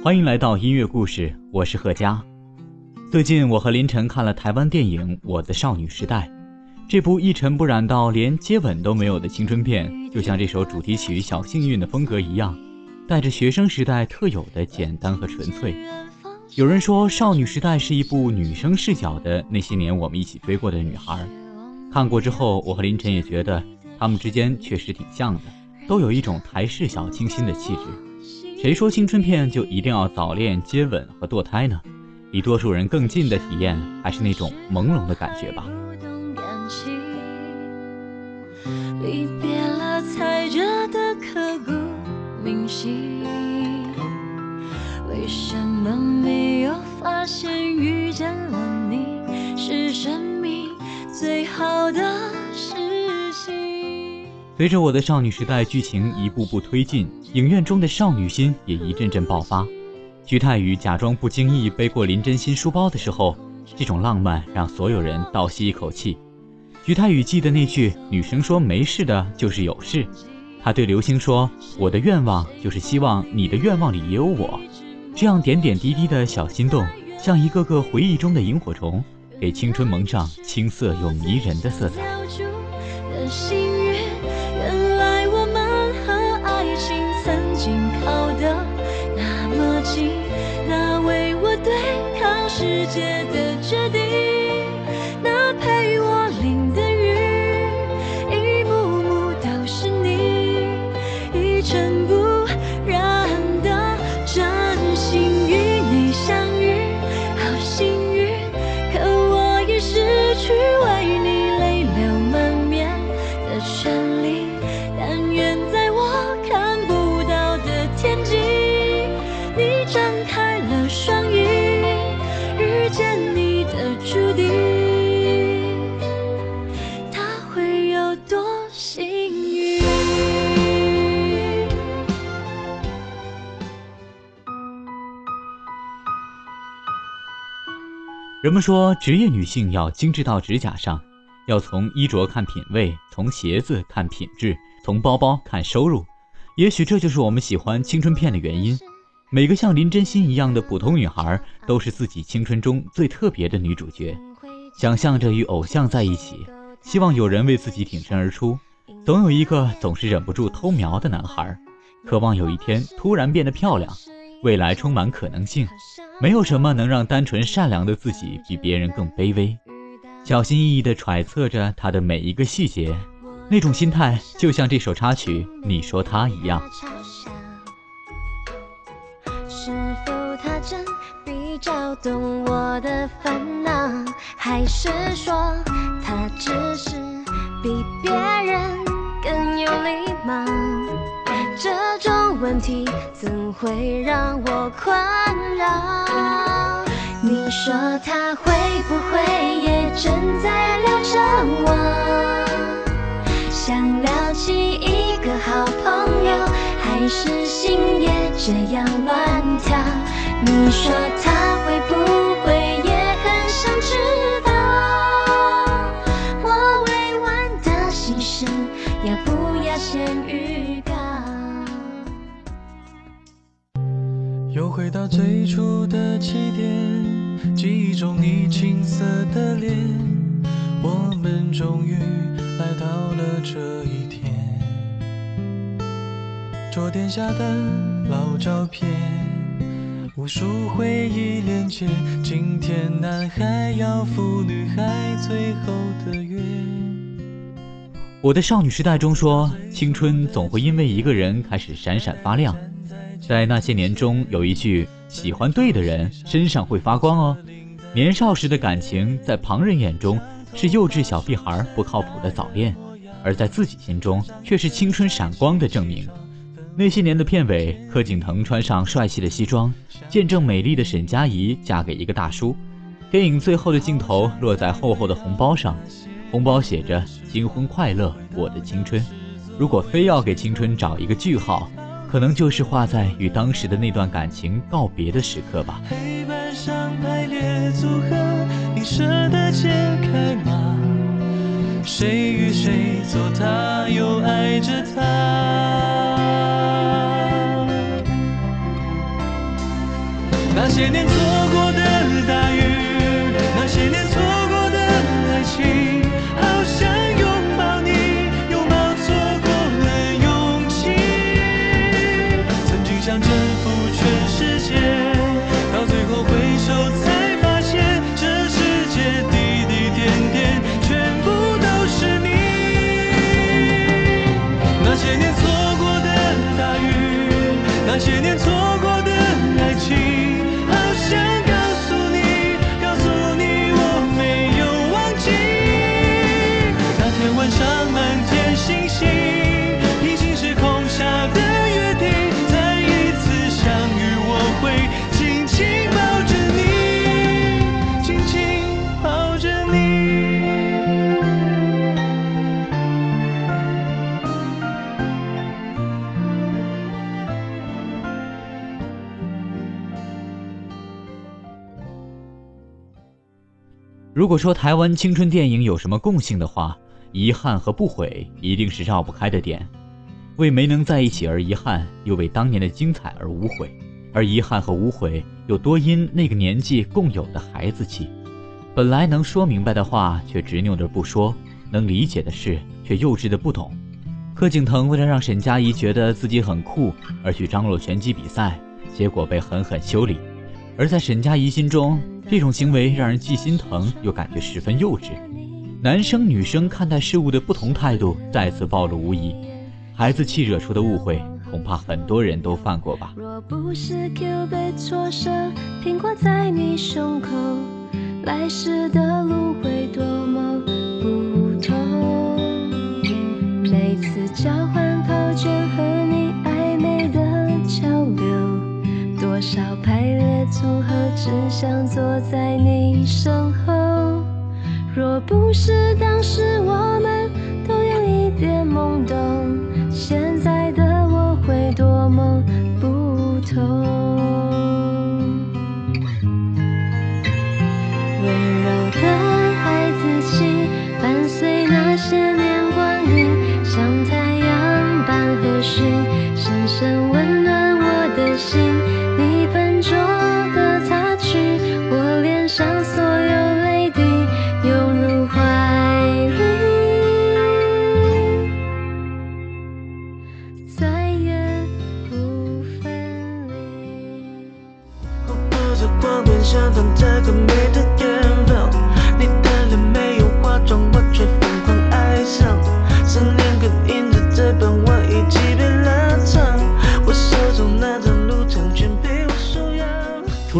欢迎来到音乐故事，我是贺佳。最近我和林晨看了台湾电影《我的少女时代》，这部一尘不染到连接吻都没有的青春片，就像这首主题曲《小幸运》的风格一样，带着学生时代特有的简单和纯粹。有人说，《少女时代》是一部女生视角的那些年我们一起追过的女孩。看过之后，我和林晨也觉得他们之间确实挺像的，都有一种台式小清新的气质。谁说青春片就一定要早恋、接吻和堕胎呢？离多数人更近的体验，还是那种朦胧的感觉吧。离别了踩着的刻骨铭心，为什么没有发现遇见了你是生命最好的事情？随着我的少女时代剧情一步步推进。影院中的少女心也一阵阵爆发。徐太宇假装不经意背过林真心书包的时候，这种浪漫让所有人倒吸一口气。徐太宇记得那句“女生说没事的就是有事”，他对刘星说：“我的愿望就是希望你的愿望里也有我。”这样点点滴滴的小心动，像一个个回忆中的萤火虫，给青春蒙上青涩又迷人的色彩。对抗世界的决定。人们说，职业女性要精致到指甲上，要从衣着看品味，从鞋子看品质，从包包看收入。也许这就是我们喜欢青春片的原因。每个像林真心一样的普通女孩，都是自己青春中最特别的女主角，想象着与偶像在一起，希望有人为自己挺身而出。总有一个总是忍不住偷瞄的男孩，渴望有一天突然变得漂亮。未来充满可能性，没有什么能让单纯善良的自己比别人更卑微。小心翼翼地揣测着他的每一个细节，那种心态就像这首插曲《你说他》一样。是否他真比较懂我的烦恼，还是说他只是比别人更有礼貌？这种问题怎会让我困扰？你说他会不会也正在聊着我？想聊起一个好朋友，还是心也这样乱跳？你说他回到最初的起点，记忆中你青涩的脸，我们终于来到了这一天。桌垫下的老照片，无数回忆连接，今天男孩要赴女孩最后的约。我的少女时代中说，青春总会因为一个人开始闪闪发亮。在那些年中，有一句“喜欢对的人，身上会发光哦”。年少时的感情，在旁人眼中是幼稚小屁孩不靠谱的早恋，而在自己心中却是青春闪光的证明。那些年的片尾，柯景腾穿上帅气的西装，见证美丽的沈佳宜嫁给一个大叔。电影最后的镜头落在厚厚的红包上，红包写着“新婚快乐，我的青春”。如果非要给青春找一个句号，可能就是画在与当时的那段感情告别的时刻吧。黑板上排列组合你舍得解开吗？谁与谁做他又爱着他？些年错些年错如果说台湾青春电影有什么共性的话，遗憾和不悔一定是绕不开的点。为没能在一起而遗憾，又为当年的精彩而无悔，而遗憾和无悔又多因那个年纪共有的孩子气。本来能说明白的话，却执拗着不说；能理解的事，却幼稚的不懂。柯景腾为了让沈佳宜觉得自己很酷，而去张罗拳击比赛，结果被狠狠修理。而在沈佳宜心中，这种行为让人既心疼又感觉十分幼稚。男生女生看待事物的不同态度再次暴露无遗，孩子气惹出的误会，恐怕很多人都犯过吧。若不是 Q 被挫折，苹果在你胸口，来时的路会多么不同。每次交换考卷和排列组合，只想坐在你身后。若不是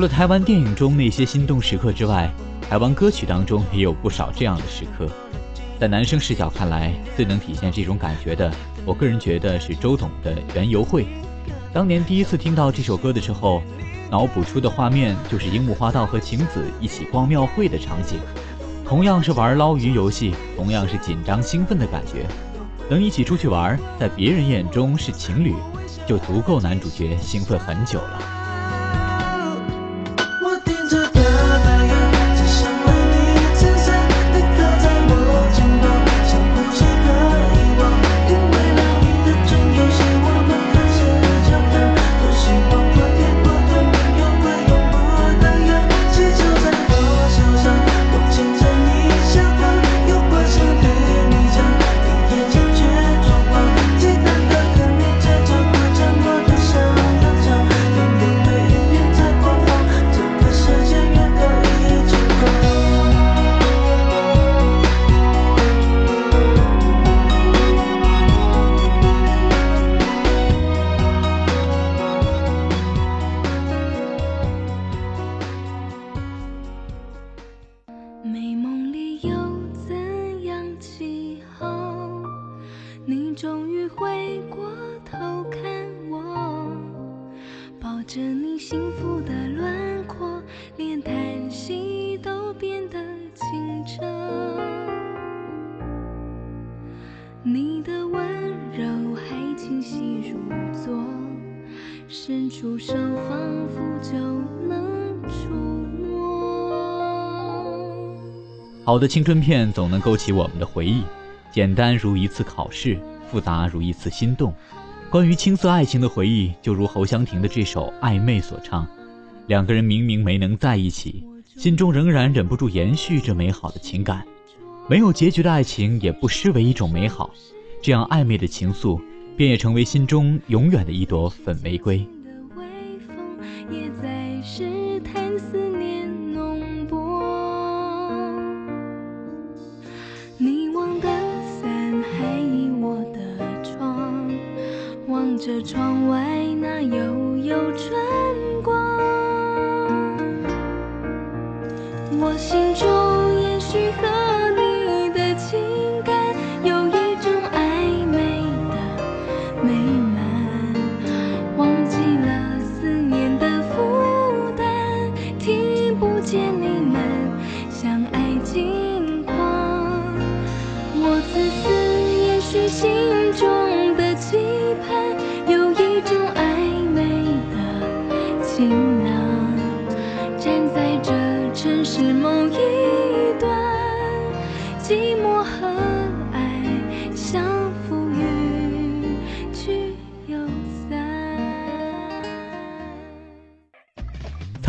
了台湾电影中那些心动时刻之外，台湾歌曲当中也有不少这样的时刻。在男生视角看来，最能体现这种感觉的，我个人觉得是周董的《园游会》。当年第一次听到这首歌的时候，脑补出的画面就是樱木花道和晴子一起逛庙会的场景。同样是玩捞鱼游戏，同样是紧张兴奋的感觉。能一起出去玩，在别人眼中是情侣，就足够男主角兴奋很久了。美梦里有好的青春片总能勾起我们的回忆，简单如一次考试，复杂如一次心动。关于青涩爱情的回忆，就如侯湘婷的这首《暧昧》所唱：两个人明明没能在一起，心中仍然忍不住延续着美好的情感。没有结局的爱情也不失为一种美好，这样暧昧的情愫，便也成为心中永远的一朵粉玫瑰。微风也在试探思念着窗外那悠悠春光。我心中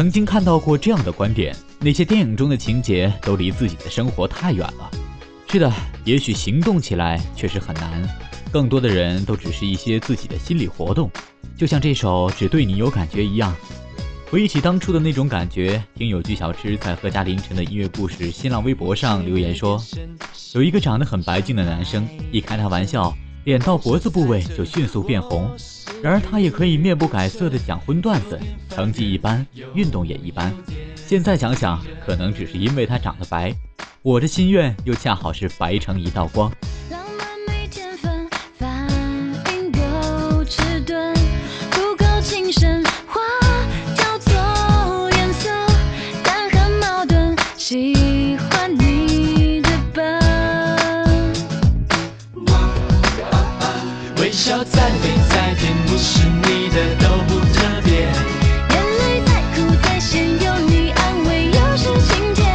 曾经看到过这样的观点：那些电影中的情节都离自己的生活太远了。是的，也许行动起来确实很难，更多的人都只是一些自己的心理活动，就像这首《只对你有感觉》一样。回忆起当初的那种感觉，听友居小吃在何家凌晨的音乐故事新浪微博上留言说，有一个长得很白净的男生，一开他玩笑，脸到脖子部位就迅速变红。然而他也可以面不改色的讲荤段子，成绩一般，运动也一般。现在想想，可能只是因为他长得白。我的心愿又恰好是白成一道光。浪漫没天分，反应够迟钝，不够谨慎，话挑错颜色，但很矛盾，喜欢你的笨。微笑再美再甜，不是你的都不特别。眼泪再苦再咸，有你安慰又是晴天。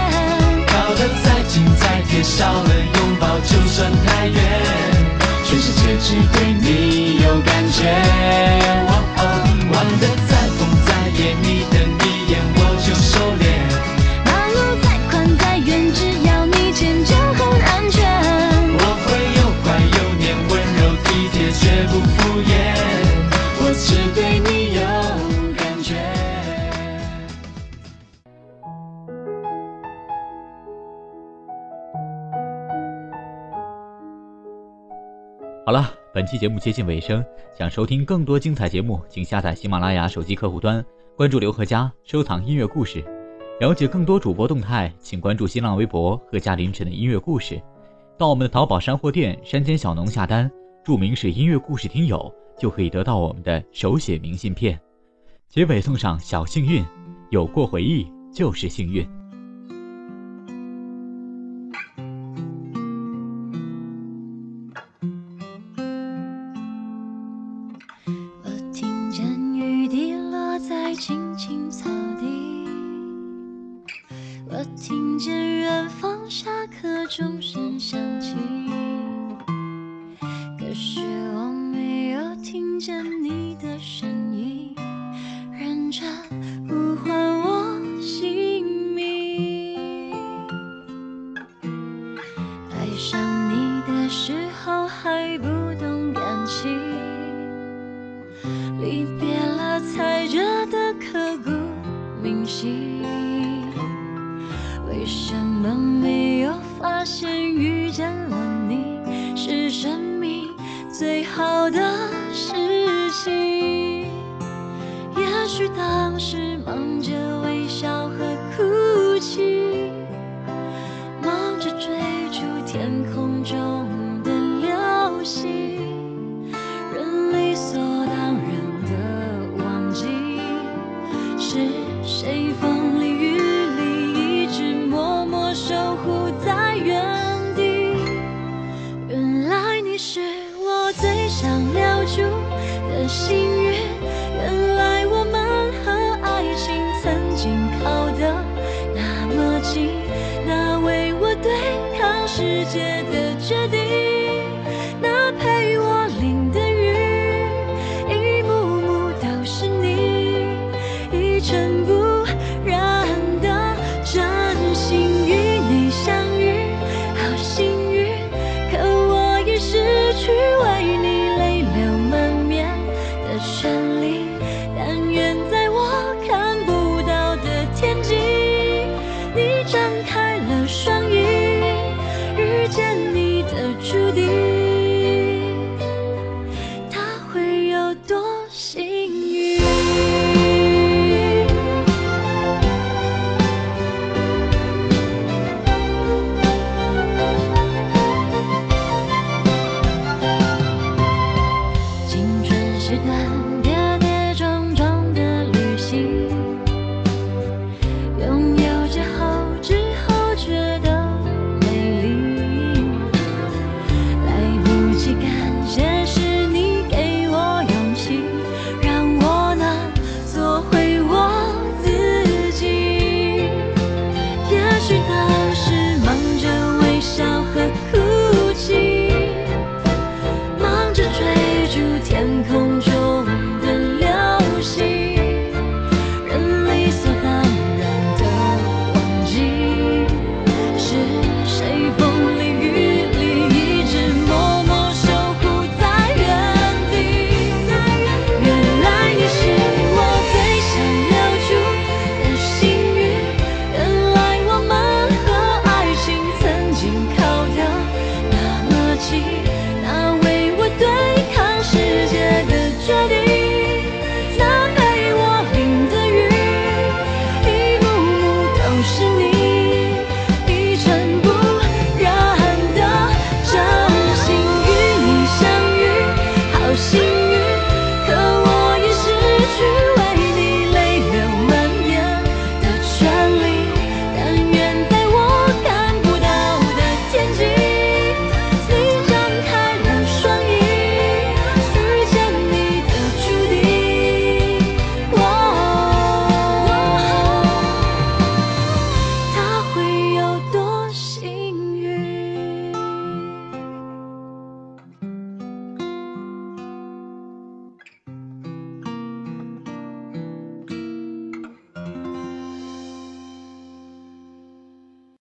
靠得再近再贴，少了拥抱就算太远。全世界只对你有感觉。好了，本期节目接近尾声，想收听更多精彩节目，请下载喜马拉雅手机客户端，关注刘贺佳，收藏音乐故事。了解更多主播动态，请关注新浪微博“贺佳凌晨的音乐故事”。到我们的淘宝山货店“山间小农”下单，注明是音乐故事听友，就可以得到我们的手写明信片。结尾送上小幸运，有过回忆就是幸运。世界的绝